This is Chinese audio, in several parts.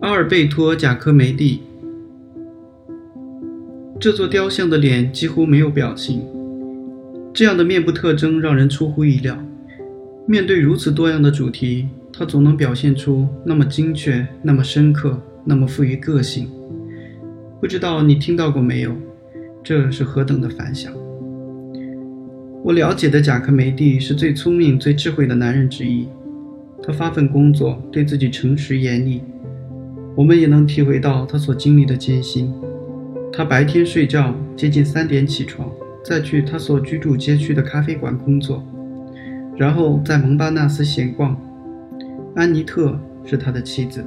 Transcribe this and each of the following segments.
阿尔贝托·贾科梅蒂，这座雕像的脸几乎没有表情，这样的面部特征让人出乎意料。面对如此多样的主题，他总能表现出那么精确、那么深刻、那么富于个性。不知道你听到过没有？这是何等的反响！我了解的贾科梅蒂是最聪明、最智慧的男人之一。他发奋工作，对自己诚实严厉。我们也能体会到他所经历的艰辛。他白天睡觉，接近三点起床，再去他所居住街区的咖啡馆工作，然后在蒙巴纳斯闲逛。安妮特是他的妻子。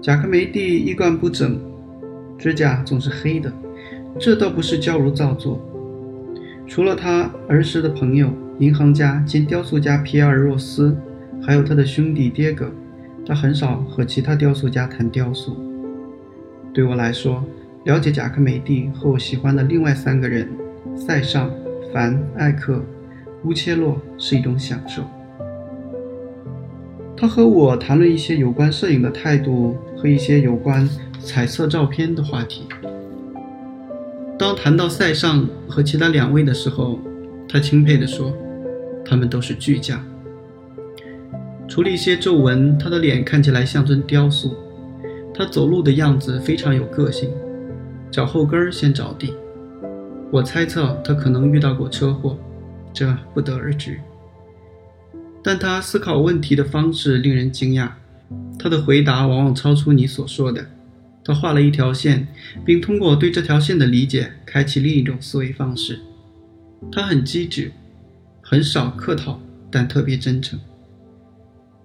贾科梅蒂衣冠不整，指甲总是黑的，这倒不是矫揉造作。除了他儿时的朋友银行家兼雕塑家皮埃尔·若斯，还有他的兄弟迭戈。他很少和其他雕塑家谈雕塑。对我来说，了解贾科梅蒂和我喜欢的另外三个人——塞尚、凡、艾克、乌切洛——是一种享受。他和我谈论一些有关摄影的态度和一些有关彩色照片的话题。当谈到塞尚和其他两位的时候，他钦佩地说：“他们都是巨匠。”除了一些皱纹，他的脸看起来像尊雕塑。他走路的样子非常有个性，脚后跟先着地。我猜测他可能遇到过车祸，这不得而知。但他思考问题的方式令人惊讶，他的回答往往超出你所说的。他画了一条线，并通过对这条线的理解，开启另一种思维方式。他很机智，很少客套，但特别真诚。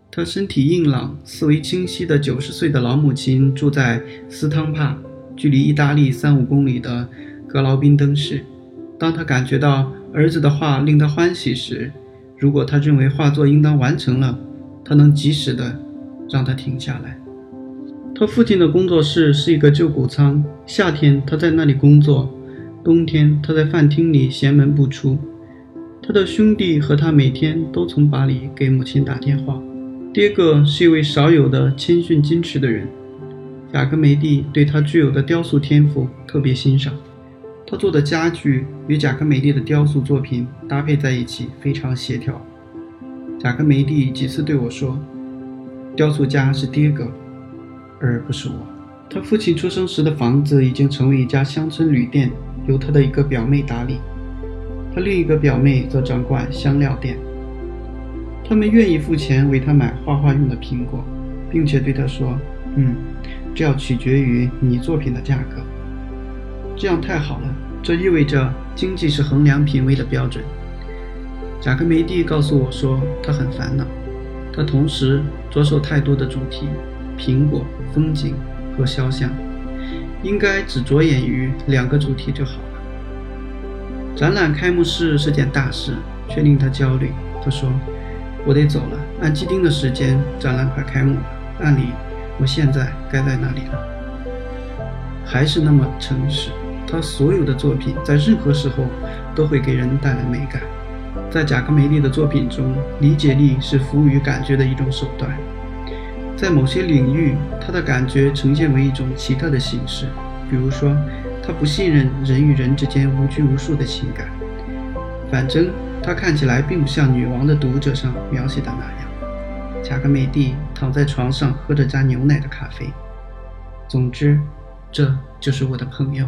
他身体硬朗、思维清晰的九十岁的老母亲住在斯汤帕，距离意大利三五公里的格劳宾登市。当他感觉到儿子的画令他欢喜时，如果他认为画作应当完成了，他能及时的让他停下来。他父亲的工作室是一个旧谷仓，夏天他在那里工作，冬天他在饭厅里闲门不出。他的兄弟和他每天都从巴黎给母亲打电话。爹哥是一位少有的谦逊矜持的人，贾科梅蒂对他具有的雕塑天赋特别欣赏。他做的家具与贾科梅蒂的雕塑作品搭配在一起非常协调。贾科梅蒂几次对我说：“雕塑家是爹哥，而不是我。”他父亲出生时的房子已经成为一家乡村旅店，由他的一个表妹打理。他另一个表妹则掌管香料店。他们愿意付钱为他买画画用的苹果，并且对他说：“嗯，这要取决于你作品的价格。”这样太好了，这意味着经济是衡量品味的标准。贾克梅蒂告诉我说，他很烦恼，他同时着手太多的主题：苹果、风景和肖像，应该只着眼于两个主题就好了。展览开幕式是件大事，却令他焦虑。他说。我得走了。按既定的时间，展览快开幕了。按理，我现在该在哪里了？还是那么诚实。他所有的作品在任何时候都会给人带来美感。在贾科梅利的作品中，理解力是服务于感觉的一种手段。在某些领域，他的感觉呈现为一种奇特的形式。比如说，他不信任人与人之间无拘无束的情感。反正。他看起来并不像《女王的读者》上描写的那样。贾格梅蒂躺在床上喝着加牛奶的咖啡。总之，这就是我的朋友。